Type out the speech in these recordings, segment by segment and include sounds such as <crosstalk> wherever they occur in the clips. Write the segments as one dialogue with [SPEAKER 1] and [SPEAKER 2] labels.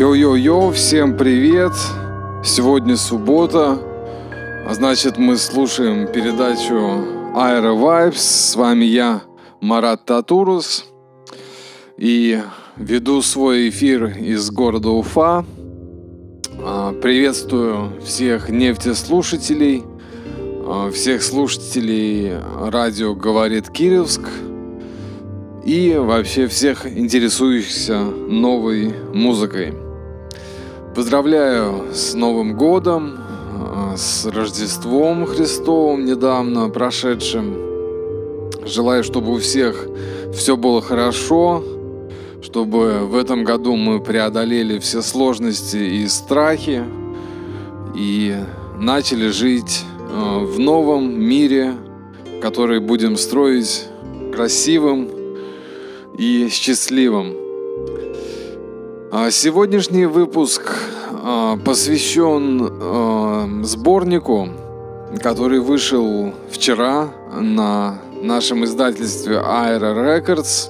[SPEAKER 1] Йо-йо-йо, всем привет! Сегодня суббота, а значит мы слушаем передачу Aero Vibes. С вами я, Марат Татурус, и веду свой эфир из города Уфа. А, приветствую всех нефтеслушателей, а, всех слушателей радио «Говорит Кировск», и вообще всех интересующихся новой музыкой. Поздравляю с Новым годом, а, с Рождеством Христовым недавно прошедшим. Желаю, чтобы у всех все было хорошо, чтобы в этом году мы преодолели все сложности и страхи и начали жить а, в новом мире, который будем строить красивым, и счастливым. А сегодняшний выпуск а, посвящен а, сборнику, который вышел вчера на нашем издательстве Aero Records.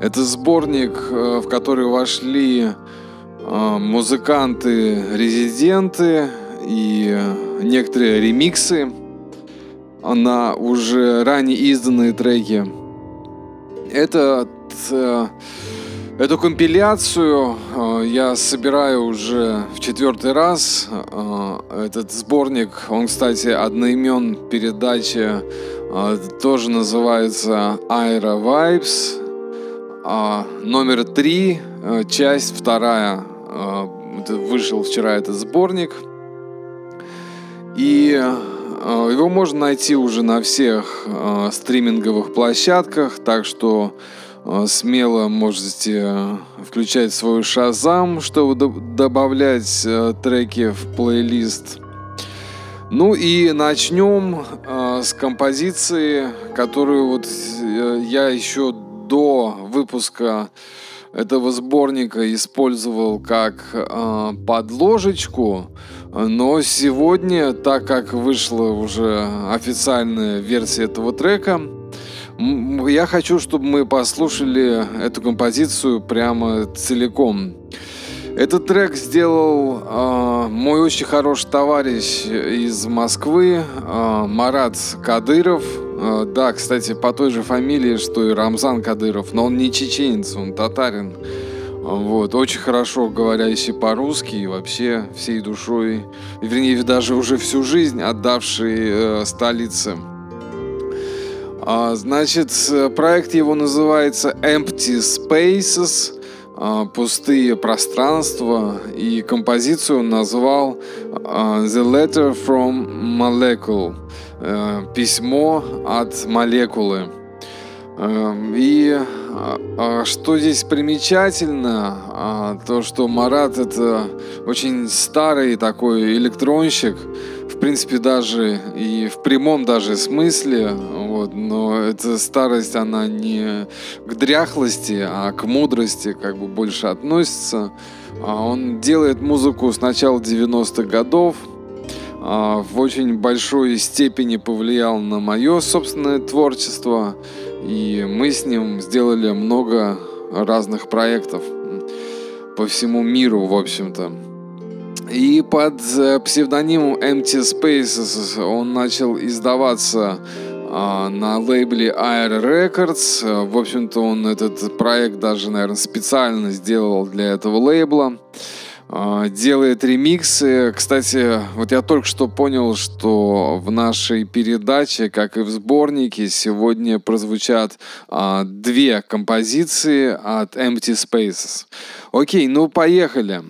[SPEAKER 1] Это сборник, в который вошли музыканты-резиденты и некоторые ремиксы на уже ранее изданные треки. Этот, э, эту компиляцию э, я собираю уже в четвертый раз. Э, этот сборник, он, кстати, одноимен передачи, тоже называется Aero Vibes. Номер три, часть вторая. Вышел вчера этот сборник. И Э, его можно найти уже на всех э, стриминговых площадках, так что э, смело можете включать свой шазам, чтобы добавлять треки в плейлист. Ну и начнем с композиции, которую вот я еще до выпуска этого сборника использовал как э, подложечку, но сегодня, так как вышла уже официальная версия этого трека, я хочу, чтобы мы послушали эту композицию прямо целиком. Этот трек сделал э, мой очень хороший товарищ из Москвы, э, Марат Кадыров. Э, да, кстати, по той же фамилии, что и Рамзан Кадыров, но он не чеченец, он татарин. Вот, очень хорошо говорящий по-русски и вообще всей душой, вернее, даже уже всю жизнь отдавший э, столице. А, значит, проект его называется Empty Spaces – а, пустые пространства, и композицию назвал а, The Letter from Molecule, э, письмо от молекулы. Эм, и что здесь примечательно, то что Марат это очень старый такой электронщик, в принципе даже и в прямом даже смысле, вот, но эта старость, она не к дряхлости, а к мудрости как бы больше относится. Он делает музыку с начала 90-х годов, в очень большой степени повлиял на мое собственное творчество. И мы с ним сделали много разных проектов по всему миру, в общем-то. И под э, псевдонимом Empty Spaces он начал издаваться а, на лейбле Air Records. В общем-то, он этот проект даже, наверное, специально сделал для этого лейбла. А, делает ремиксы. Кстати, вот я только что понял, что в нашей передаче, как и в сборнике, сегодня прозвучат а, две композиции от Empty Spaces. Окей, ну поехали.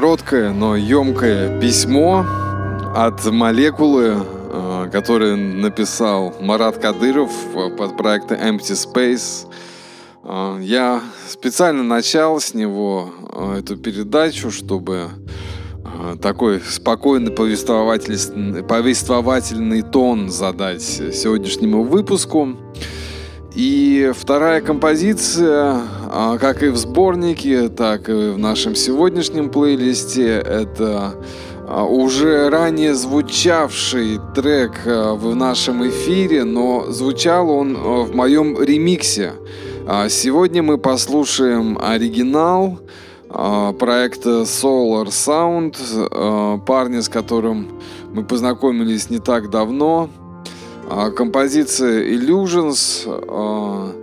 [SPEAKER 1] Короткое, но емкое письмо от молекулы, э, которое написал Марат Кадыров под проектом Empty Space. Э, я специально начал с него эту передачу, чтобы такой спокойный повествовательный, повествовательный тон задать сегодняшнему выпуску. И вторая композиция, а, как и в сборнике, так и в нашем сегодняшнем плейлисте, это а, уже ранее звучавший трек а, в нашем эфире, но звучал он в моем ремиксе. Сегодня мы послушаем оригинал проекта Solar Sound, парня, с которым мы познакомились не так давно. А, композиция Illusions, а,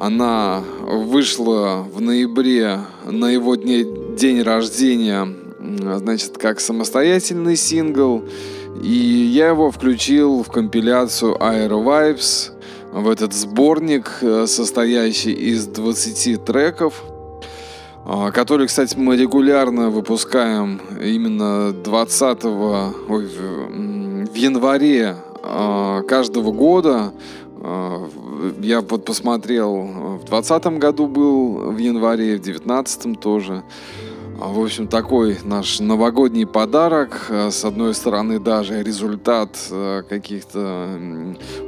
[SPEAKER 1] она вышла в ноябре на его дне, день рождения, значит, как самостоятельный сингл. И я его включил в компиляцию Aero Vibes, в этот сборник, э, состоящий из 20 треков, а, который, кстати, мы регулярно выпускаем именно 20 ой, в январе каждого года а, я вот посмотрел, в двадцатом году был в январе, в девятнадцатом тоже. А, в общем, такой наш новогодний подарок. С одной стороны, даже результат каких-то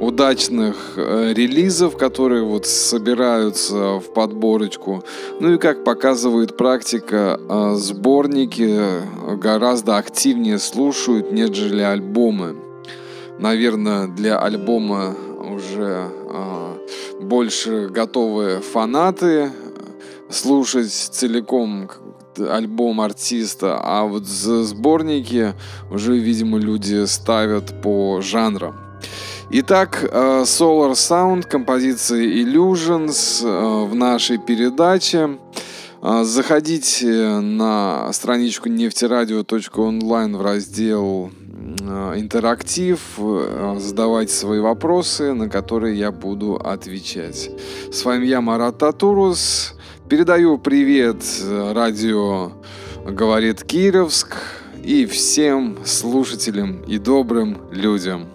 [SPEAKER 1] удачных э, релизов, которые вот собираются в подборочку. Ну и как показывает практика, сборники гораздо активнее слушают, нежели альбомы наверное, для альбома уже э, больше готовые фанаты слушать целиком альбом артиста, а вот сборники уже, видимо, люди ставят по жанрам. Итак, Solar Sound, композиция Illusions в нашей передаче. Заходите на страничку нефтерадио.онлайн в раздел Э, интерактив, э, задавайте свои вопросы, на которые я буду отвечать. С вами я, Марат Татурус. Передаю привет э, радио «Говорит Кировск» и всем слушателям и добрым людям.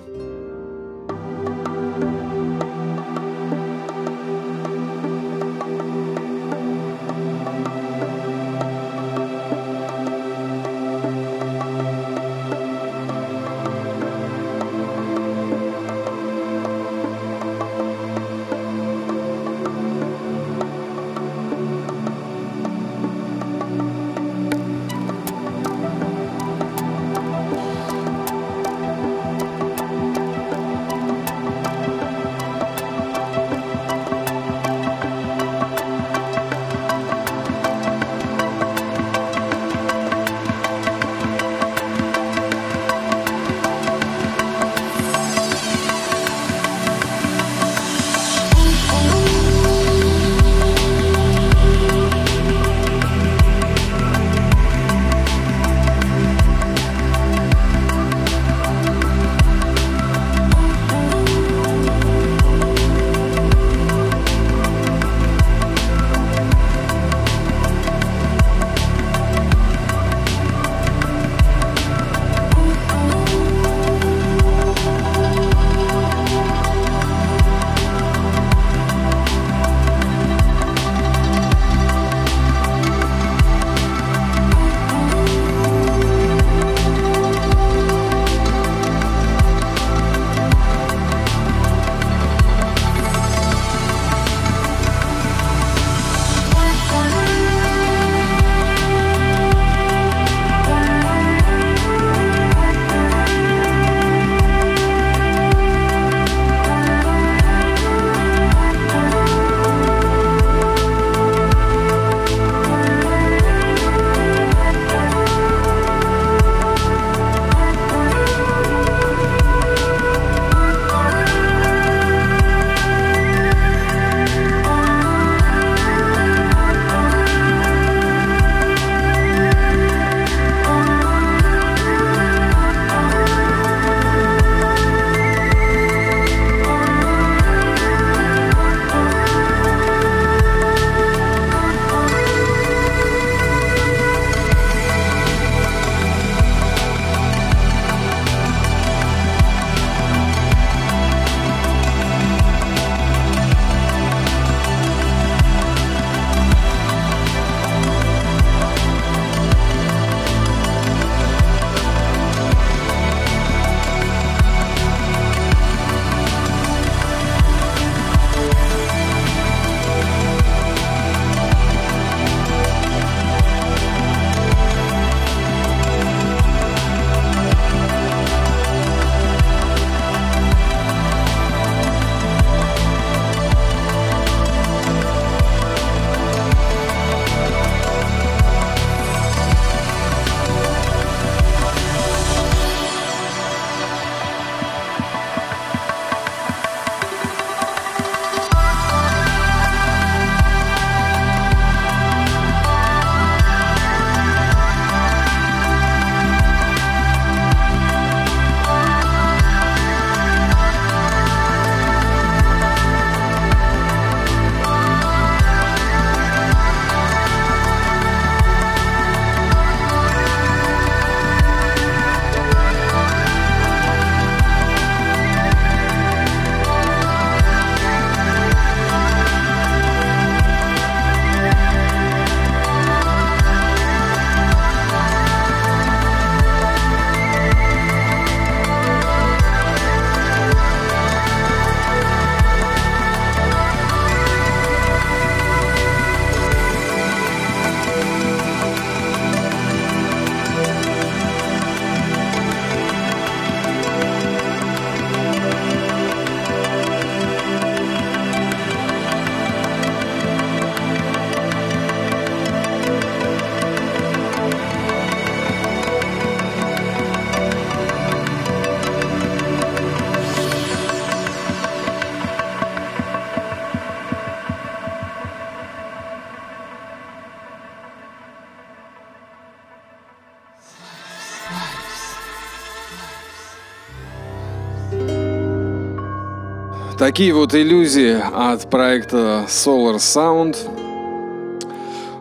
[SPEAKER 1] Такие вот иллюзии от проекта Solar Sound,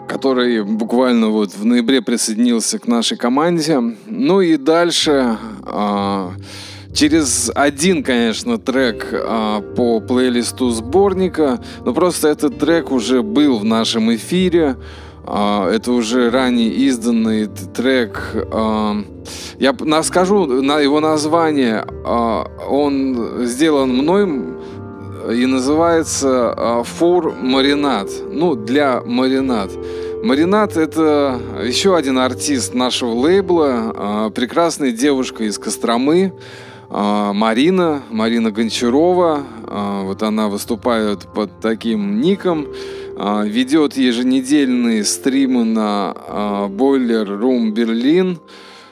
[SPEAKER 1] который буквально вот в ноябре присоединился к нашей команде. Ну и дальше а, через один, конечно, трек а, по плейлисту сборника, но просто этот трек уже был в нашем эфире. А, это уже ранее изданный трек. А, я скажу на его название. А, он сделан мной и называется «Фур Маринад». Ну, для маринад. Маринад – это еще один артист нашего лейбла, прекрасная девушка из Костромы, Марина, Марина Гончарова. Вот она выступает под таким ником. А, ведет еженедельные стримы на Boiler Room Berlin,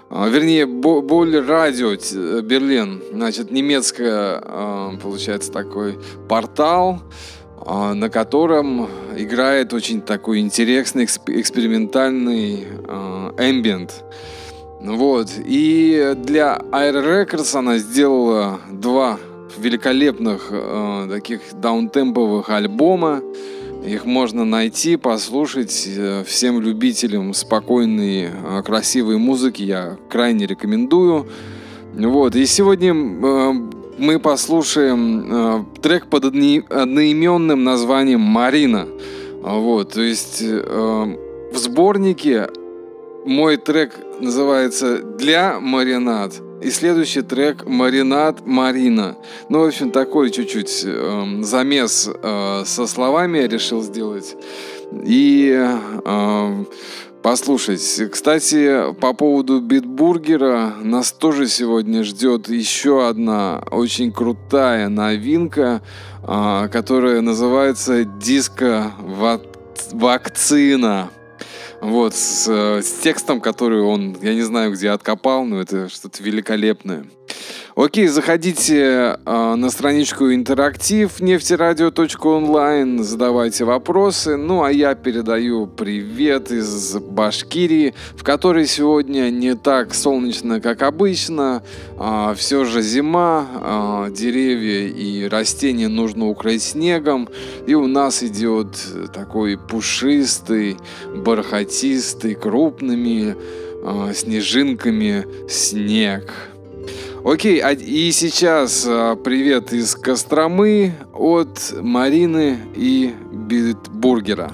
[SPEAKER 1] вернее, Boiler Radio Берлин, значит, немецкая, а, получается, такой портал, а, на котором играет очень такой интересный экспериментальный ambient. Вот. И для Air Records она сделала два великолепных э, таких даунтемповых альбома. Их можно найти, послушать. Э, всем любителям спокойной, э, красивой музыки я крайне рекомендую. Вот. И сегодня э, мы послушаем трек под одноименным названием «Марина». Вот, то есть в сборнике мой трек называется «Для маринад». И следующий трек «Маринад Марина». Ну, в общем, такой чуть-чуть э, замес э, со словами я решил сделать. И э, послушать. Кстати, по поводу битбургера, нас тоже сегодня ждет еще одна очень крутая новинка, э, которая называется «Диско-вакцина». Вот, с, с текстом, который он, я не знаю, где откопал, но это что-то великолепное. Окей, заходите э, на страничку интерактив нефтерадио.онлайн, задавайте вопросы. Ну, а я передаю привет из Башкирии, в которой сегодня не так солнечно, как обычно. Э, а, все же зима, э, деревья и растения нужно укрыть снегом. И у нас идет такой пушистый, бархатистый, крупными э, снежинками снег. Окей, а, и сейчас а, привет из Костромы от Марины и Битбургера.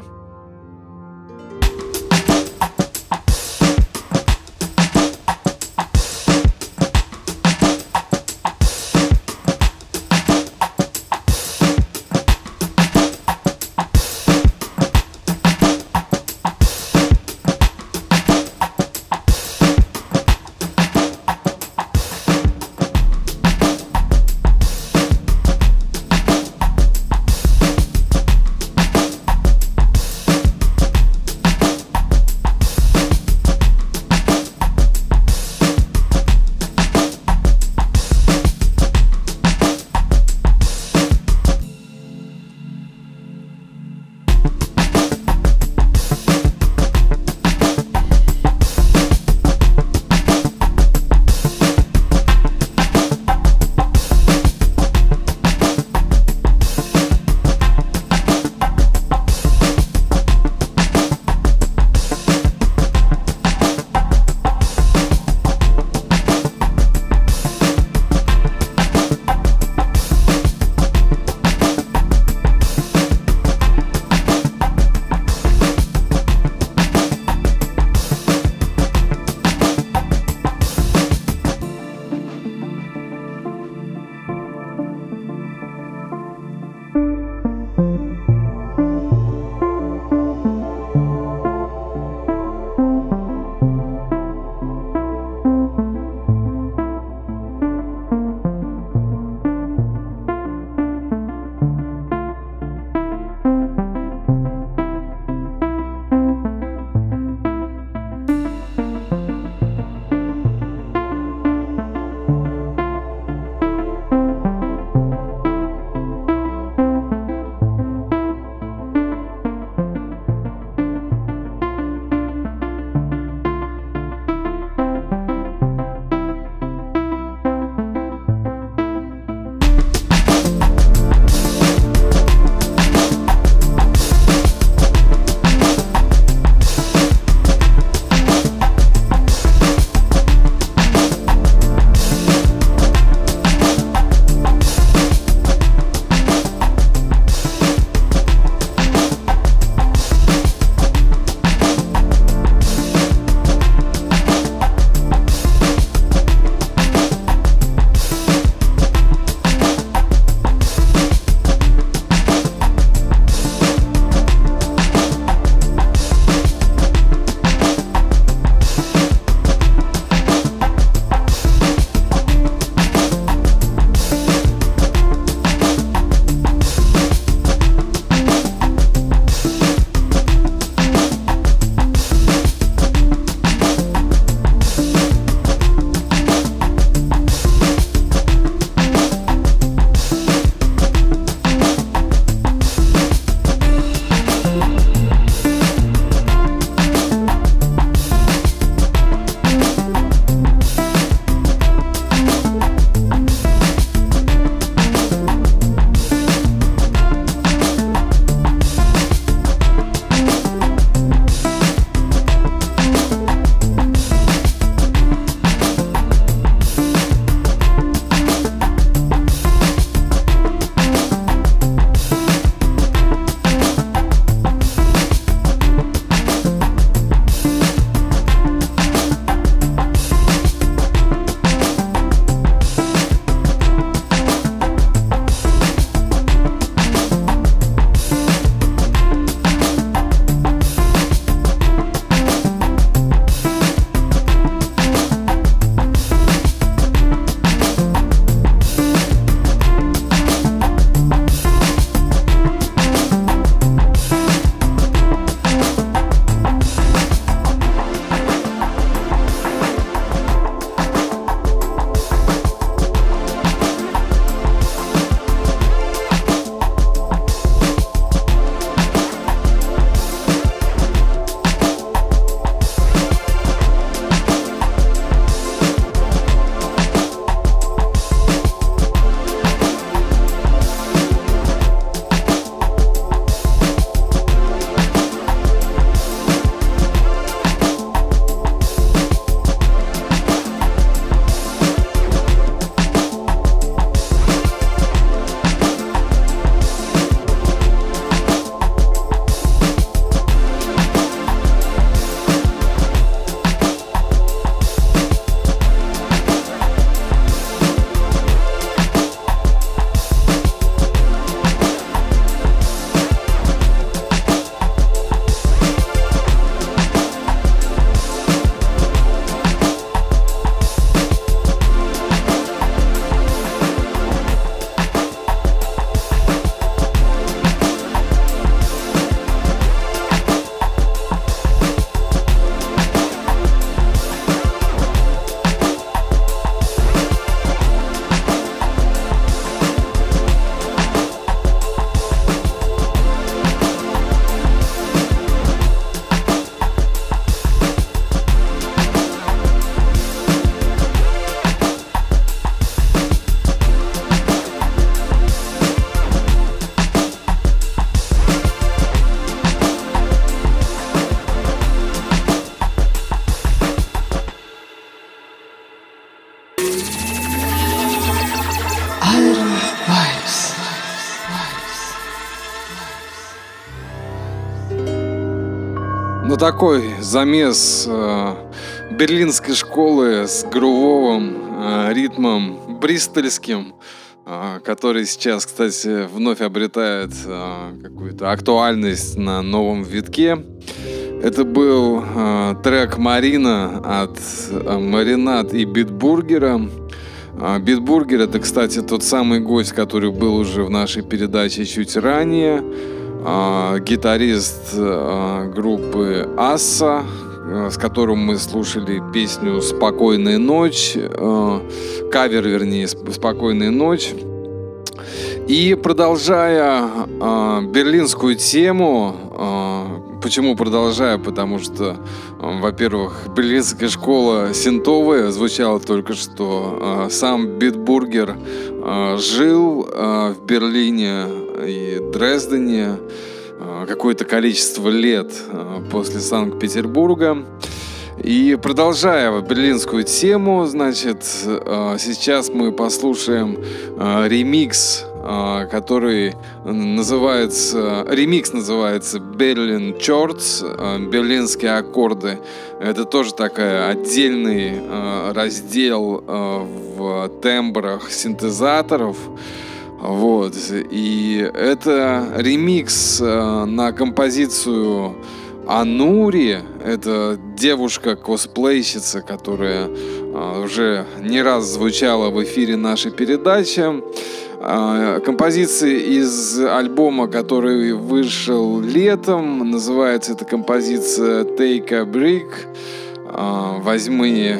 [SPEAKER 1] Ну такой замес э, берлинской школы с грувовым э, ритмом бристольским, э, который сейчас, кстати, вновь обретает э, какую-то актуальность на новом витке. Это был э, трек Марина от э, Маринад и Битбургера. Э, Битбургер это, кстати, тот самый гость, который был уже в нашей передаче чуть ранее. Э, гитарист э, группы Асса, э, с которым мы слушали песню «Спокойная ночь», э, кавер, вернее, «Спокойная ночь». И продолжая берлинскую тему, почему продолжаю? Потому что, во-первых, берлинская школа синтовая звучала только что. Сам Битбургер жил в Берлине и Дрездене э, какое-то количество лет э, после Санкт-Петербурга. И продолжая берлинскую тему, значит, э, сейчас мы послушаем ремикс который называется, ремикс называется Chords, а, берлинские аккорды. Это тоже такой отдельный раздел в тембрах синтезаторов. Вот. И это ремикс на композицию Анури. Это девушка-косплейщица, которая уже не раз звучала в эфире нашей передачи. А, композиции из альбома, который вышел летом. Называется эта композиция Take a Break. А, возьми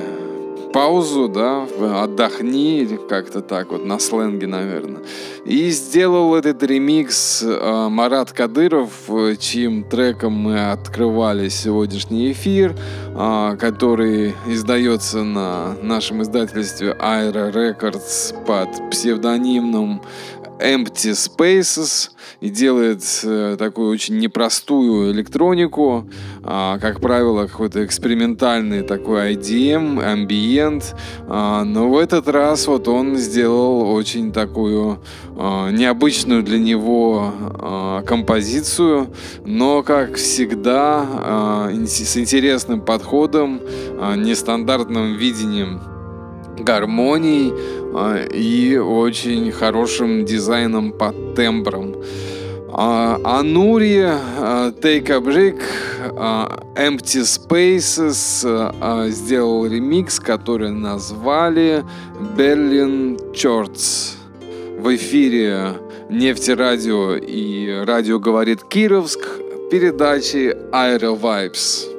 [SPEAKER 1] паузу, да, отдохни, как-то так вот, на сленге, наверное. И сделал этот ремикс э, Марат Кадыров, чьим треком мы открывали сегодняшний эфир, э, который издается на нашем издательстве Aero Records под псевдонимом Empty Spaces и делает э, такую очень непростую электронику, э, как правило, какой-то экспериментальный такой IDM, ambient, э, но в этот раз вот он сделал очень такую э, необычную для него э, композицию, но, как всегда, э, с интересным подходом, э, нестандартным видением гармонией э, и очень хорошим дизайном по тембрам. Анури, Take a Break, Empty Spaces сделал ремикс, который назвали Berlin Chords. В эфире Нефтерадио и радио говорит Кировск передачи Aero Vibes.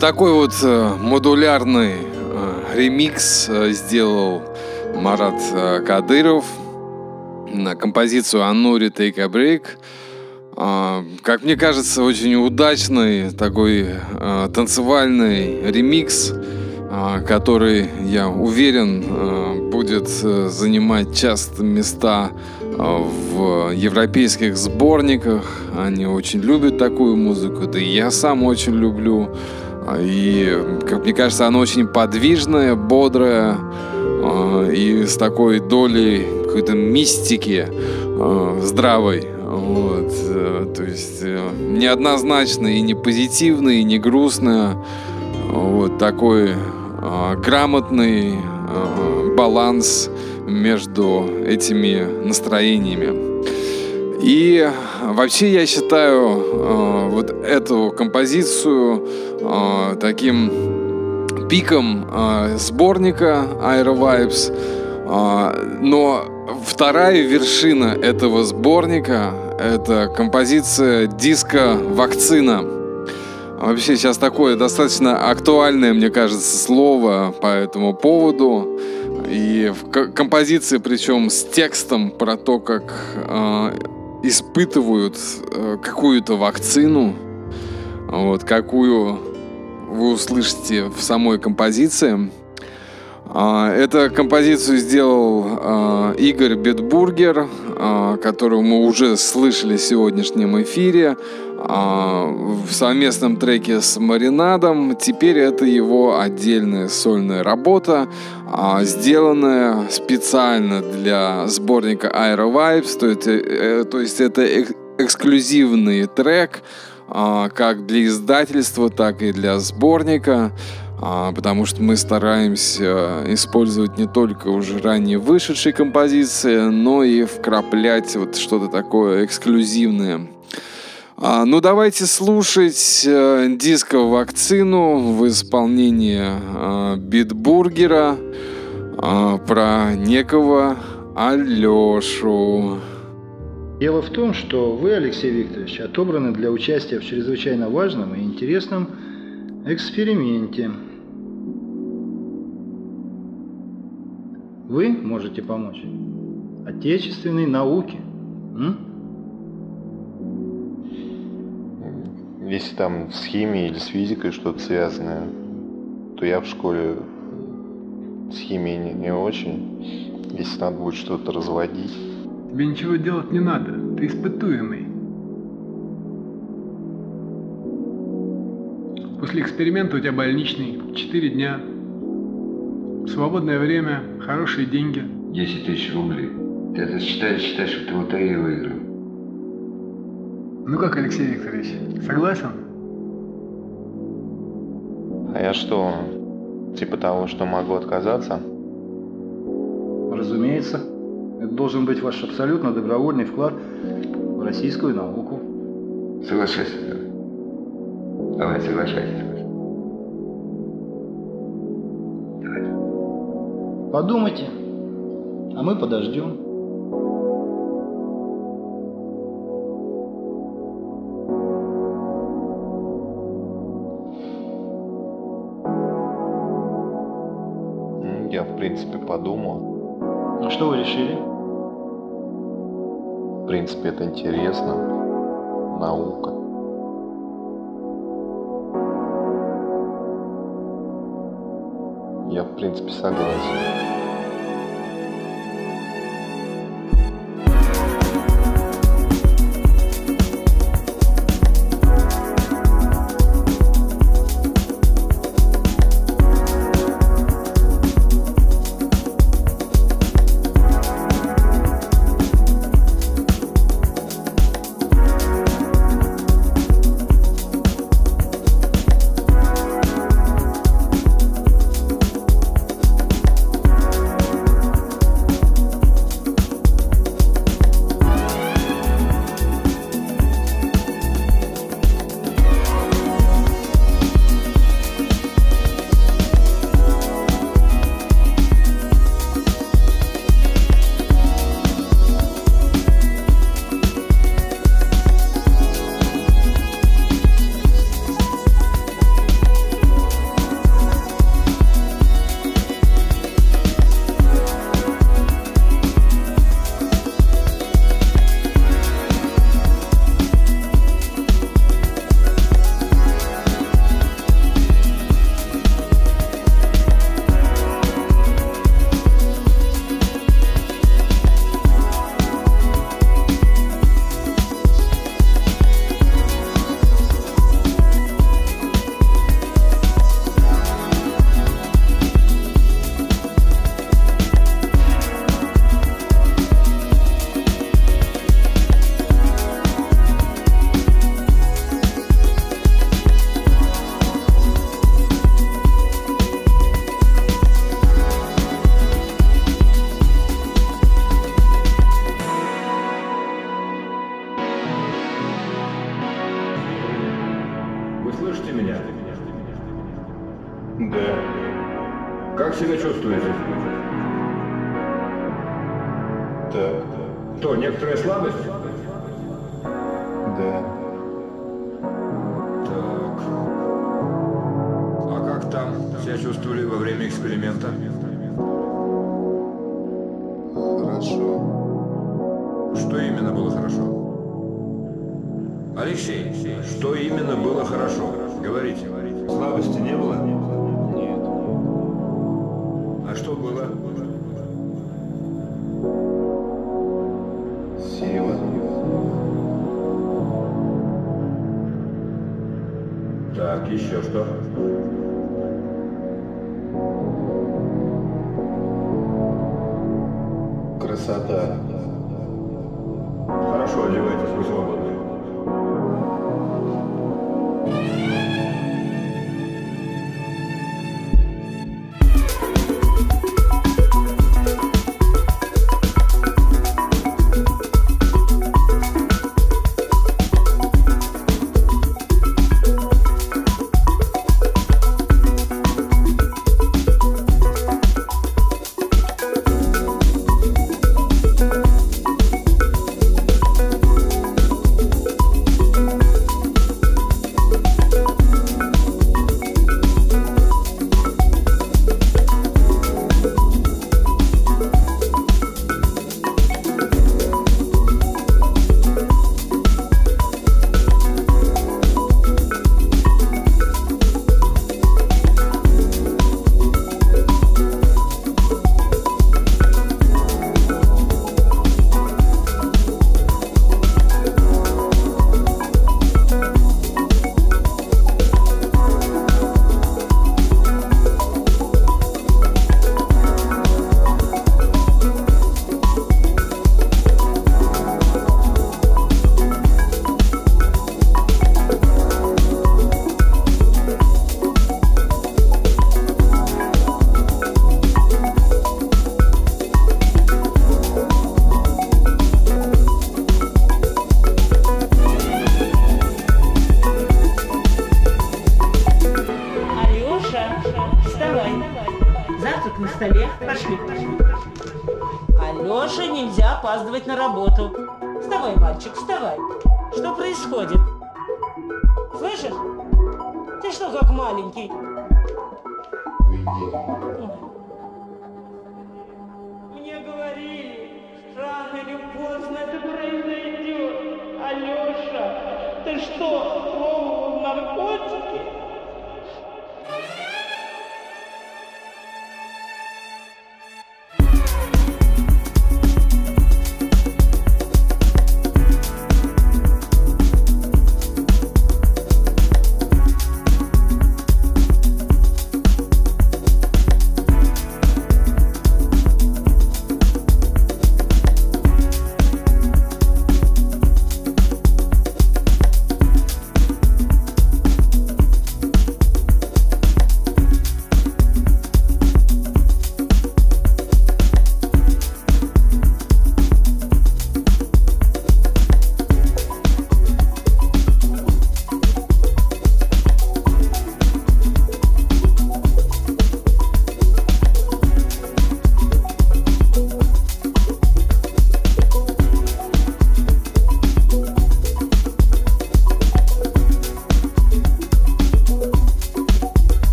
[SPEAKER 1] Такой вот э, модулярный э, ремикс э, сделал Марат Кадыров на композицию «Анури Take a Break». Э, как мне кажется, очень удачный такой танцевальный ремикс, э, который, я уверен, будет занимать часто места в европейских сборниках. Они очень любят такую музыку, да и я сам очень люблю. И, как мне кажется, она очень подвижная, бодрая и с такой долей какой-то мистики здравой. Вот. Э, то есть э, неоднозначно и не позитивно, и не грустно. Вот такой грамотный баланс между этими настроениями. И вообще я считаю э, вот эту композицию э, таким пиком э, сборника Aero Vibes. Э, но вторая вершина этого сборника — это композиция диска «Вакцина». Вообще сейчас такое достаточно актуальное, мне кажется, слово по этому поводу. И в композиции, причем с текстом про то, как э, испытывают э, какую-то вакцину, вот, какую вы услышите в самой композиции. А, эту композицию сделал а, Игорь Бетбургер, а, которого мы уже слышали в сегодняшнем эфире в совместном треке с Маринадом. Теперь это его отдельная сольная работа, сделанная специально для сборника Aero Vibes. То есть, э, то есть это эксклюзивный трек как для издательства, так и для сборника. А, потому что мы стараемся использовать не только уже ранее вышедшие композиции, но и вкраплять вот что-то такое эксклюзивное. А, ну, давайте слушать э, диско «Вакцину» в исполнении э, Битбургера э, про некого Алешу.
[SPEAKER 2] Дело в том, что вы, Алексей Викторович, отобраны для участия в чрезвычайно важном и интересном эксперименте – Вы можете помочь отечественной науке. М?
[SPEAKER 3] Если там с химией или с физикой что-то связанное, то я в школе с химией не, не очень. Если надо будет что-то разводить.
[SPEAKER 4] Тебе ничего делать не надо. Ты испытуемый. После эксперимента у тебя больничный. Четыре дня. Свободное время, хорошие деньги.
[SPEAKER 5] 10 тысяч рублей. Ты это считаешь, считаешь, что ты лотерею выиграл.
[SPEAKER 4] Ну как, Алексей Викторович, согласен?
[SPEAKER 3] А я что, типа того, что могу отказаться?
[SPEAKER 2] Разумеется. Это должен быть ваш абсолютно добровольный вклад в российскую науку.
[SPEAKER 5] Соглашайся. Давай, соглашайся.
[SPEAKER 2] Подумайте, а мы подождем.
[SPEAKER 3] Принципе, подумал.
[SPEAKER 2] Ну что вы решили?
[SPEAKER 3] В принципе, это интересно. Наука. Я, в принципе, согласен.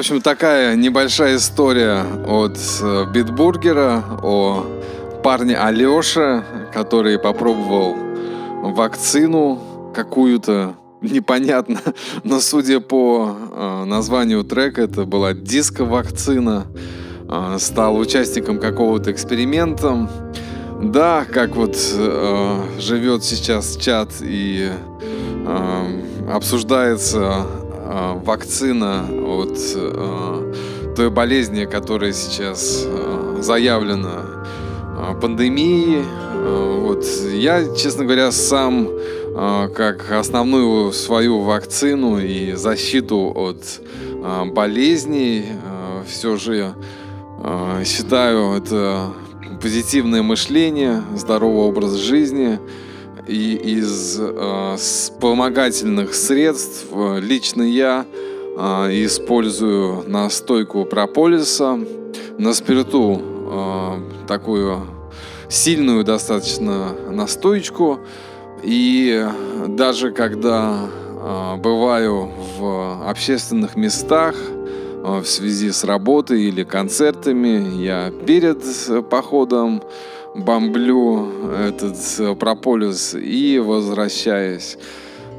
[SPEAKER 1] общем, такая небольшая история от э, Битбургера о парне Алёше, который попробовал вакцину какую-то, непонятно, <laughs> но судя по э, названию трека, это была диско-вакцина, э, стал участником какого-то эксперимента. Да, как вот живет сейчас чат и обсуждается э, вакцина от э, той болезни, которая сейчас э, заявлена э, пандемией. Э, вот я, честно говоря, сам э, как основную свою вакцину и защиту от э, болезней э, все же э, считаю это позитивное мышление, здоровый образ жизни – и из э, вспомогательных средств э, лично я э, использую настойку прополиса на спирту э, такую сильную достаточно настоечку. И даже когда э, бываю в общественных местах, в связи с работой или концертами. Я перед походом бомблю этот прополис и возвращаюсь.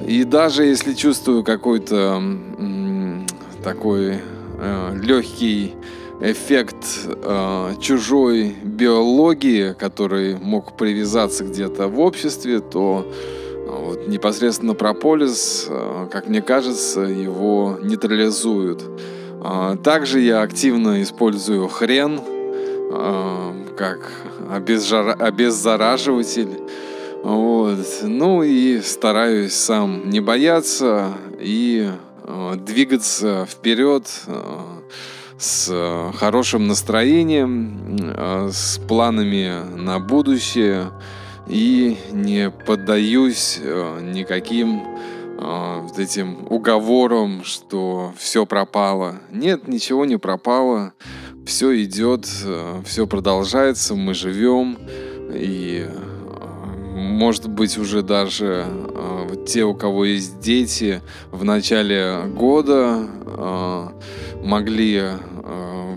[SPEAKER 1] И даже если чувствую какой-то такой э, легкий эффект э, чужой биологии, который мог привязаться где-то в обществе, то э, вот непосредственно прополис, э, как мне кажется, его нейтрализует. А, также я активно использую хрен а, как обеззараживатель. Вот. Ну и стараюсь сам не бояться и а, двигаться вперед с хорошим настроением, с планами на будущее и не поддаюсь никаким э, вот этим уговором, что все пропало. Нет, ничего не пропало. Все идет, э, все продолжается, мы живем. И э, может быть уже даже э, те, у кого есть дети, в начале года могли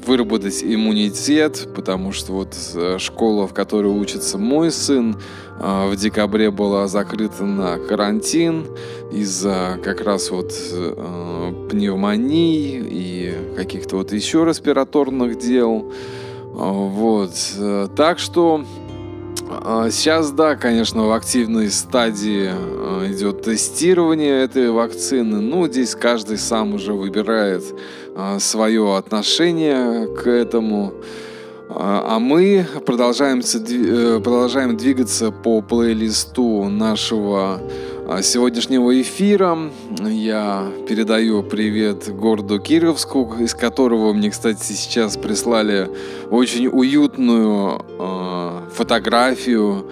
[SPEAKER 1] выработать иммунитет, потому что вот школа, в которой учится мой сын, в декабре была закрыта на карантин из-за как раз вот пневмонии и каких-то вот еще респираторных дел. Вот. Так что Сейчас, да, конечно, в активной стадии идет тестирование этой вакцины. Ну, здесь каждый сам уже выбирает а, свое отношение к этому. А, а мы продолжаем, э, продолжаем двигаться по плейлисту нашего а, сегодняшнего эфира. Я передаю привет городу Кировску, из которого мне, кстати, сейчас прислали очень уютную фотографию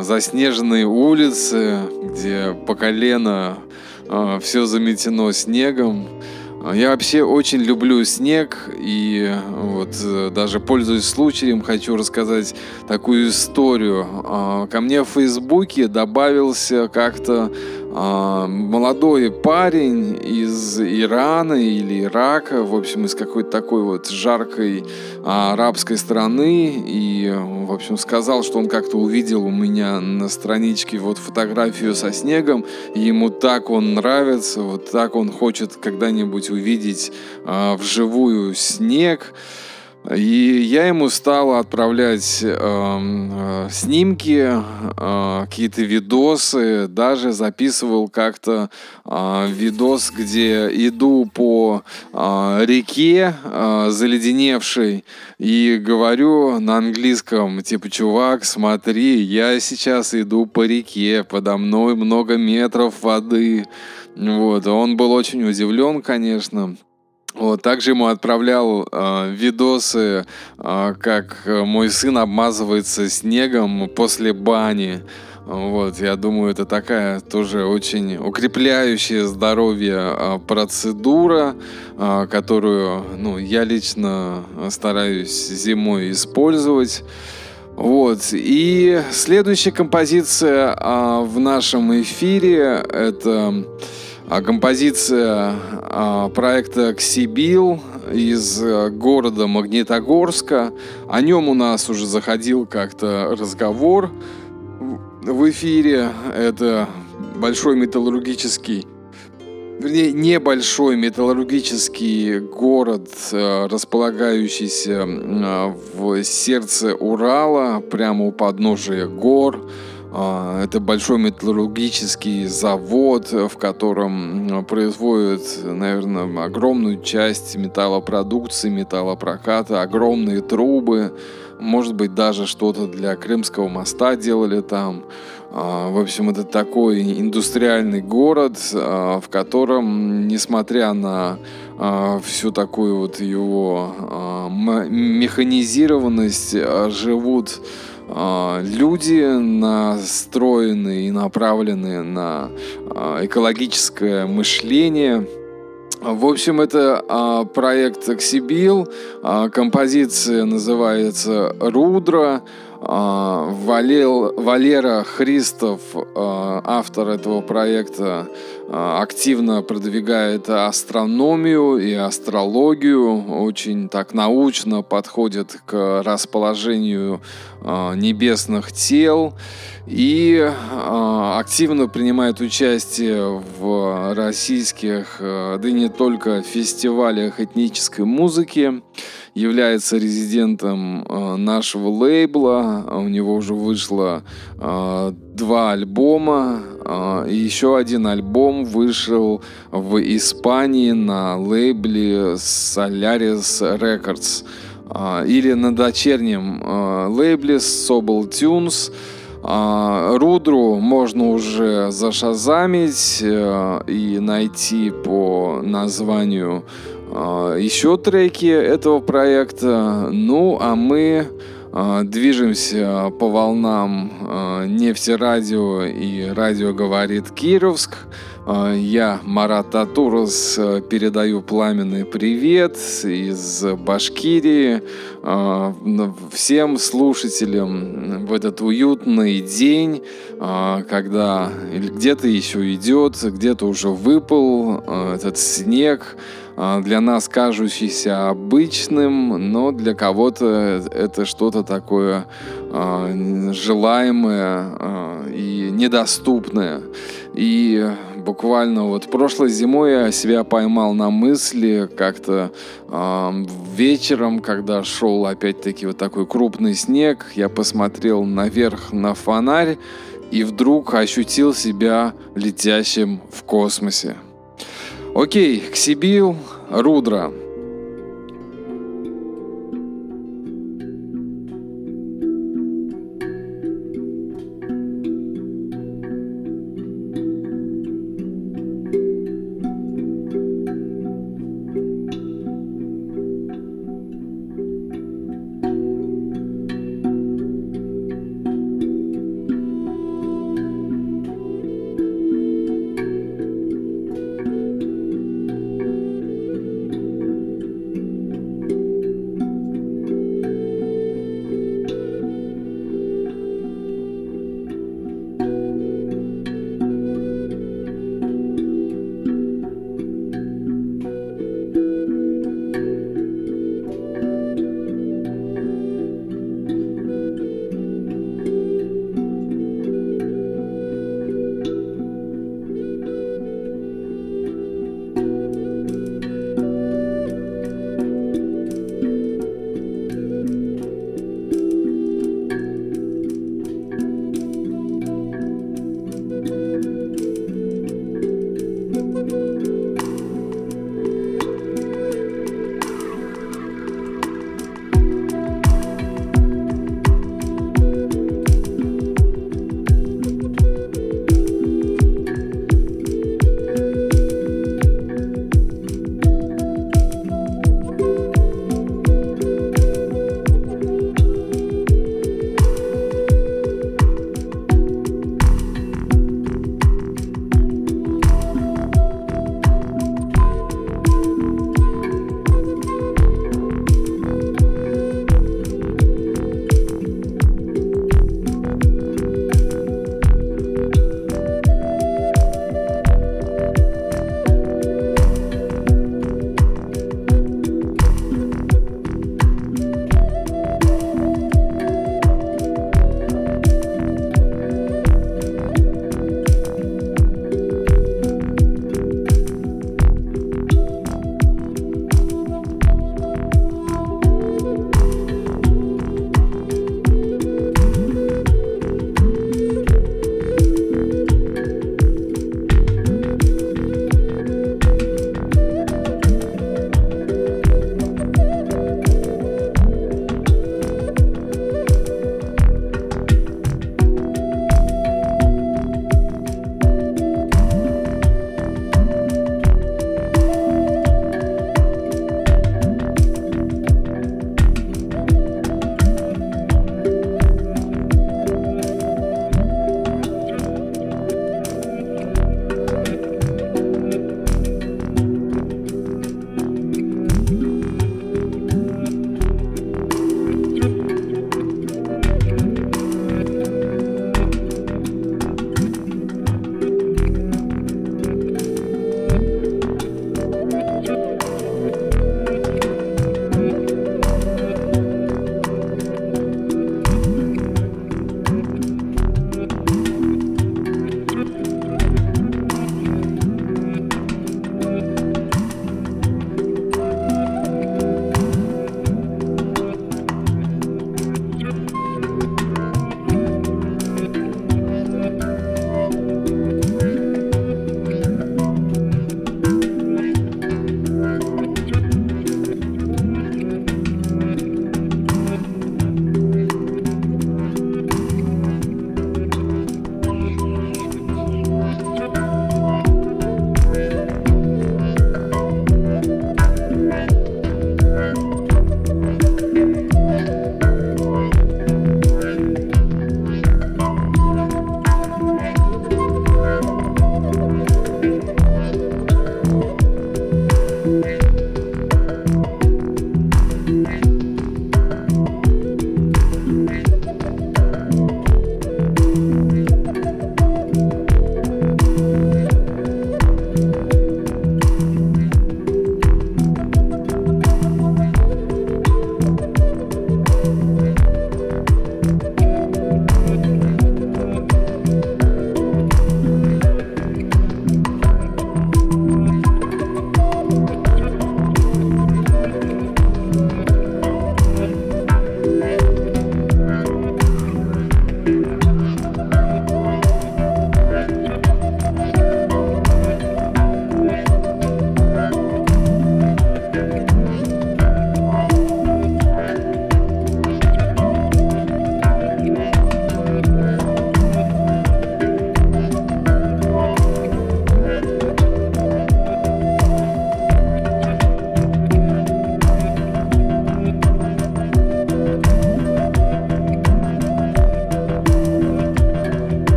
[SPEAKER 1] заснеженной улицы, где по колено все заметено снегом. Я вообще очень люблю снег и вот э, даже пользуясь случаем хочу рассказать такую историю. А, ко мне в Фейсбуке добавился как-то молодой парень из Ирана или Ирака, в общем, из какой-то такой вот жаркой а, арабской страны, и, в общем, сказал, что он как-то увидел у меня на страничке вот фотографию со снегом, и ему так он нравится, вот так он хочет когда-нибудь увидеть а, вживую снег. И я ему стал отправлять эм, э, снимки, э, какие-то видосы, даже записывал как-то э, видос, где иду по э, реке э, заледеневшей и говорю на английском, типа, чувак, смотри, я сейчас иду по реке, подо мной много метров воды. Вот, он был очень удивлен, конечно. Вот, также ему отправлял э, видосы, э, как мой сын обмазывается снегом после бани. Вот, я думаю, это такая тоже очень укрепляющая здоровье э, процедура, которую, ну, я лично стараюсь зимой использовать. Вот. И следующая композиция а, в нашем эфире это а композиция а, проекта «Ксибил» из э, города Магнитогорска. О нем у нас уже заходил как-то разговор в эфире. Это большой металлургический вернее, небольшой металлургический город, э, располагающийся в сердце Урала, прямо у подножия гор. А, это большой металлургический завод, в котором производят, наверное, огромную часть металлопродукции, металлопроката, огромные трубы. Может быть, даже что-то для Крымского моста делали там. А, в общем, это такой индустриальный город, а, в котором, несмотря на всю такую вот его механизированность, живут люди настроены и направлены на а, экологическое мышление. В общем, это а, проект Оксибил. Композиция называется «Рудра». Валел, Валера Христов, автор этого проекта, активно продвигает астрономию и астрологию, очень так научно подходит к расположению небесных тел и активно принимает участие в российских, да и не только фестивалях этнической музыки является резидентом э, нашего лейбла. У него уже вышло э, два альбома. Э, и еще один альбом вышел в Испании на лейбле Solaris Records. Или на дочернем лейбле Sobel Tunes. Рудру можно уже зашазамить и найти по названию а, еще треки этого проекта. Ну, а мы а, движемся по волнам а, нефтерадио и радио говорит Кировск. Я, Марат Татурус, передаю пламенный привет из Башкирии всем слушателям в этот уютный день, когда где-то еще идет, где-то уже выпал этот снег, а, для нас кажущийся обычным, но для кого-то это что-то такое а, желаемое а, и недоступное. И буквально вот прошлой зимой я себя поймал на мысли как-то э, вечером, когда шел опять-таки вот такой крупный снег, я посмотрел наверх на фонарь и вдруг ощутил себя летящим в космосе. Окей, Ксибил, Рудра.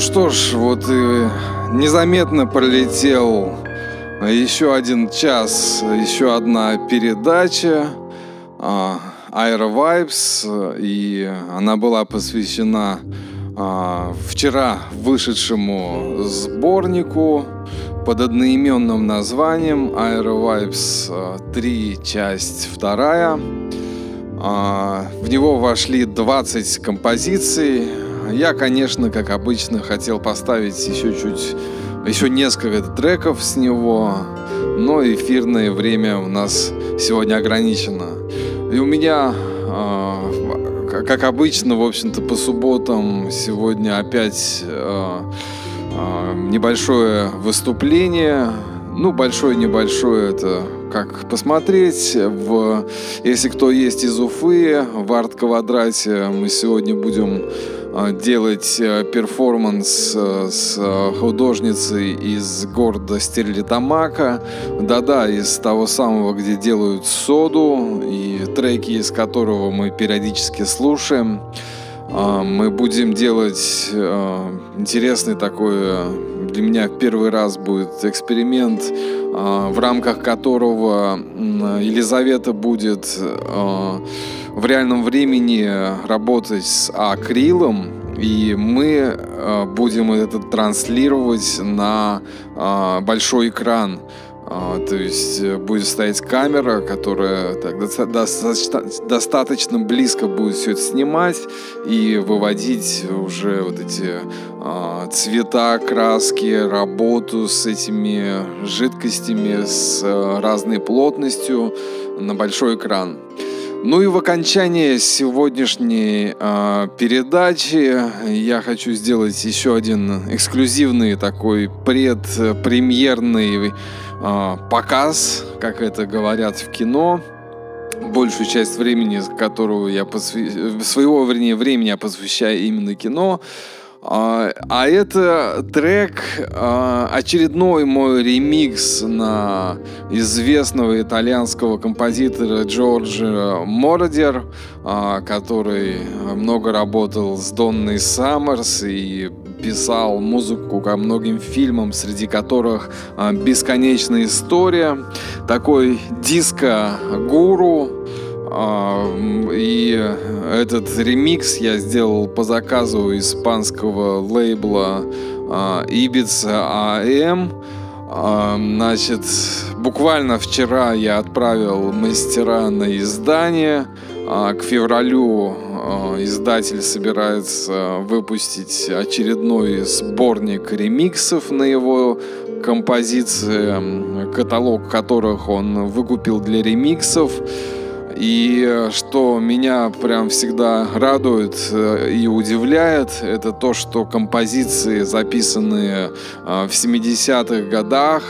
[SPEAKER 1] Что ж, вот и незаметно пролетел еще один час, еще одна передача а, Aero Vibes, и она была посвящена а, вчера вышедшему сборнику под одноименным названием Aero Vibes 3, часть 2. В него вошли 20 композиций. Я, конечно, как обычно, хотел поставить еще чуть еще несколько треков с него, но эфирное время у нас сегодня ограничено. И у меня, а, как обычно, в общем-то, по субботам сегодня опять а, а, небольшое выступление. Ну, большое-небольшое это как посмотреть. В, если кто есть из Уфы, в арт-квадрате мы сегодня будем а, делать э, перформанс э, с э, художницей из города Стерлитамака. Да-да, из того самого, где делают соду, и треки из которого мы периодически слушаем. А, мы будем делать интересный такой, для меня первый раз будет эксперимент, в рамках которого Елизавета будет в реальном времени работать с акрилом, и мы э, будем это транслировать на большой экран. Uh, то есть э, будет стоять камера, которая так, достаточно, достаточно близко будет все это снимать и выводить уже вот эти uh, цвета, краски, работу с этими жидкостями с uh, разной плотностью на большой экран. Ну и в окончании сегодняшней э, передачи я хочу сделать еще один эксклюзивный такой предпремьерный э, показ, как это говорят в кино. Большую часть времени, которого я посвя... своего времени я посвящаю именно кино. А, а это трек, а, очередной мой ремикс на известного итальянского композитора Джорджа Мородер, а, который много работал с Донной Саммерс и писал музыку ко многим фильмам, среди которых «Бесконечная история», такой диско-гуру, и этот ремикс я сделал по заказу испанского лейбла Ibiza AM. Значит, буквально вчера я отправил мастера на издание. К февралю издатель собирается выпустить очередной сборник ремиксов на его композиции, каталог которых он выкупил для ремиксов. И э, что меня прям всегда радует э, и удивляет, это то, что композиции, записанные э, в 70-х годах,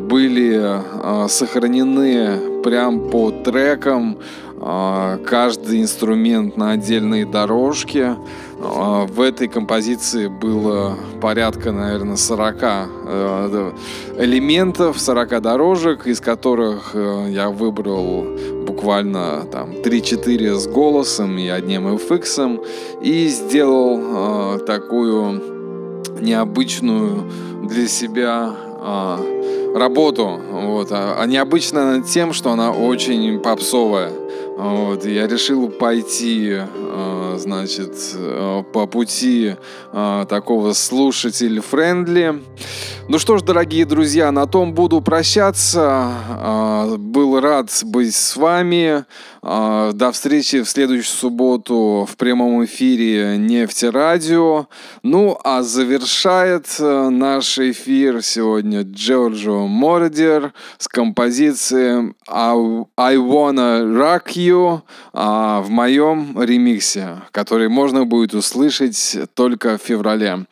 [SPEAKER 1] были сохранены прям по трекам, каждый инструмент на отдельной дорожке. В этой композиции было порядка, наверное, 40 элементов, 40 дорожек, из которых я выбрал буквально там 3-4 с голосом и одним FX, и сделал э, такую необычную для себя э, работу. Вот. А, а необычно тем, что она очень попсовая. Вот, я решил пойти, э, значит, э, по пути э, такого слушатель-френдли. Ну что ж, дорогие друзья, на том буду прощаться. Был рад быть с вами. До встречи в следующую субботу в прямом эфире Нефти Радио. Ну, а завершает наш эфир сегодня Джорджо Мордер с композицией I Wanna Rock You в моем ремиксе, который можно будет услышать только в феврале.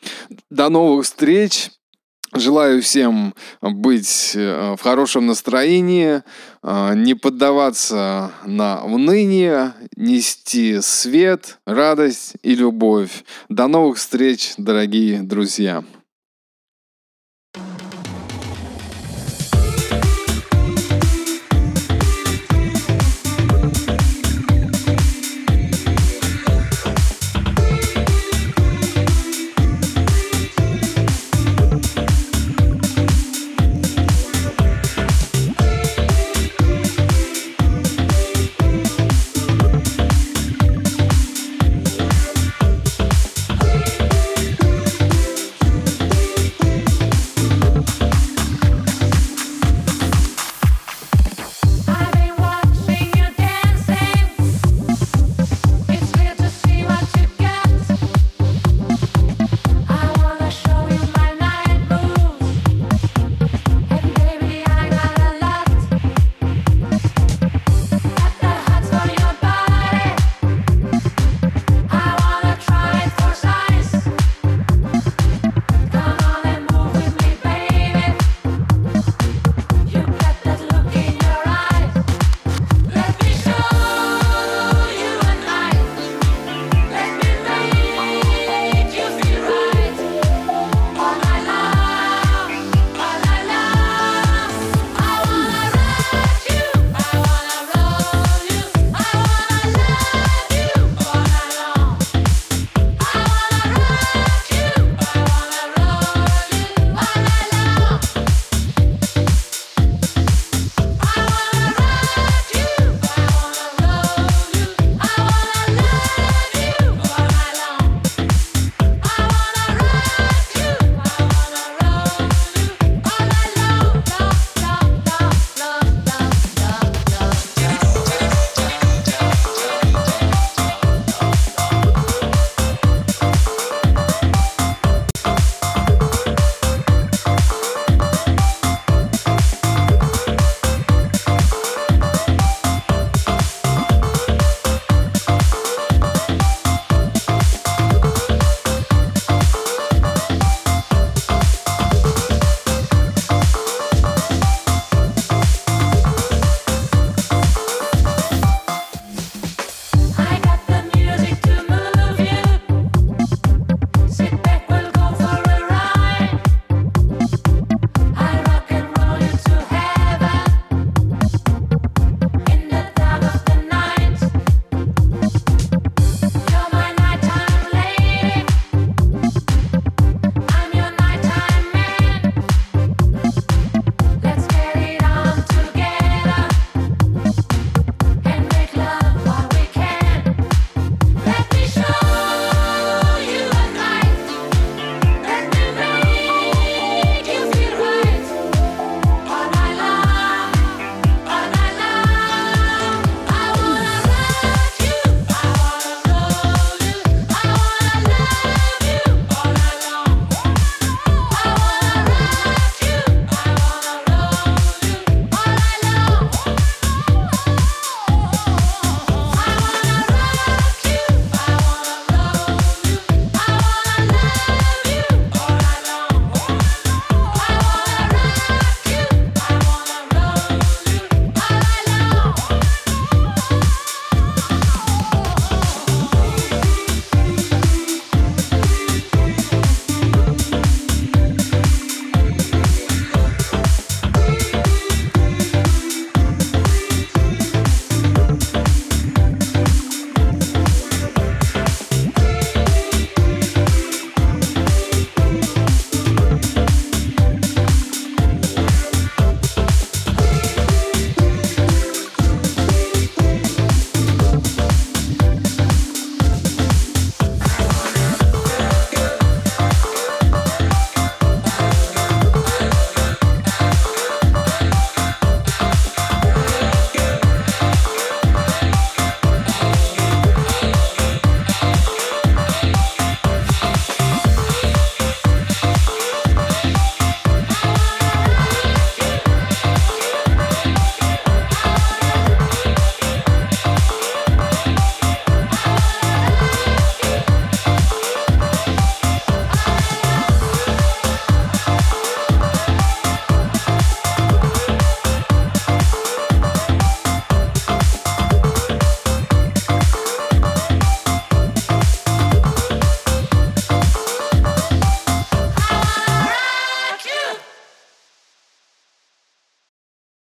[SPEAKER 1] До новых встреч! Желаю всем быть э, в хорошем настроении, э, не поддаваться на уныние, нести свет, радость и любовь. До новых встреч, дорогие друзья!